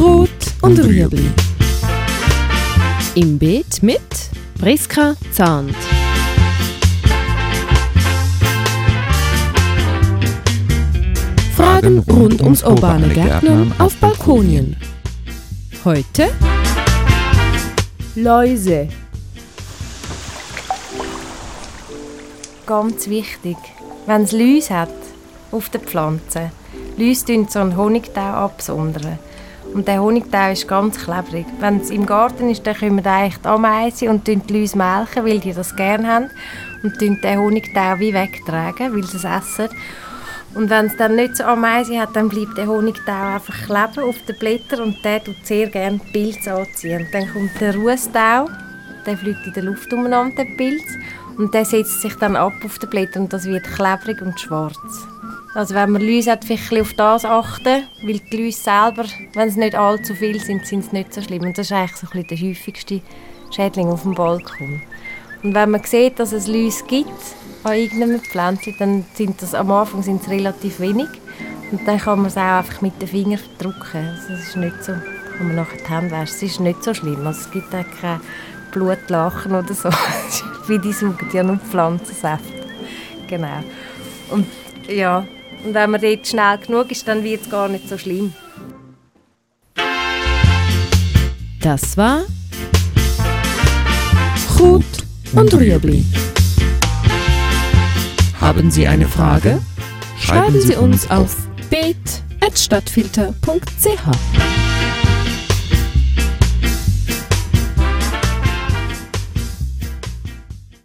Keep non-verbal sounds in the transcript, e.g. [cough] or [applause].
Rot und Rüebli. Im Beet mit Priska Zahnt. Fragen rund ums urbane Gärtnern auf Balkonien. Heute Läuse. Ganz wichtig, wenn es Läuse hat auf den Pflanzen, Läuse tun so einen Honigtau absondern. Und der Honigtau ist ganz klebrig. Wenn es im Garten ist, dann kommen eigentlich die Ameisen und die Läuse melken, weil die das gerne haben. Und den Honigtau wie wegtragen, weil sie es essen. Und wenn es dann nicht so Ameisen hat, dann bleibt der Honigtau einfach kleben auf den Blättern und der tut sehr gerne Pilze anziehen. Dann kommt der Rußtau, der fliegt in der Luft umeinander, der Pilz, und der setzt sich dann ab auf den Blättern und das wird klebrig und schwarz. Also wenn man Läuse hat, vielleicht auf das achten, weil die Läuse selber, wenn es nicht allzu viel sind, sind es nicht so schlimm. Und das ist eigentlich so ein der häufigste Schädling auf dem Balkon. Und wenn man sieht, dass es Läuse gibt an irgendeinem Pflänzchen, dann sind das am Anfang sind es relativ wenig. Und dann kann man es auch einfach mit den Fingern drücken. Also das ist nicht so, kann man nachher die Hände waschen. Es ist nicht so schlimm. Also es gibt auch kein Blutlachen oder so. [laughs] Wie die saugen ja nur Pflanzensaft. Genau. Und ja, und wenn man dort schnell genug ist, dann wird es gar nicht so schlimm. Das war Rot und Rüebli. Haben Sie eine Frage? Schreiben Sie uns auf beet.stadtfilter.ch.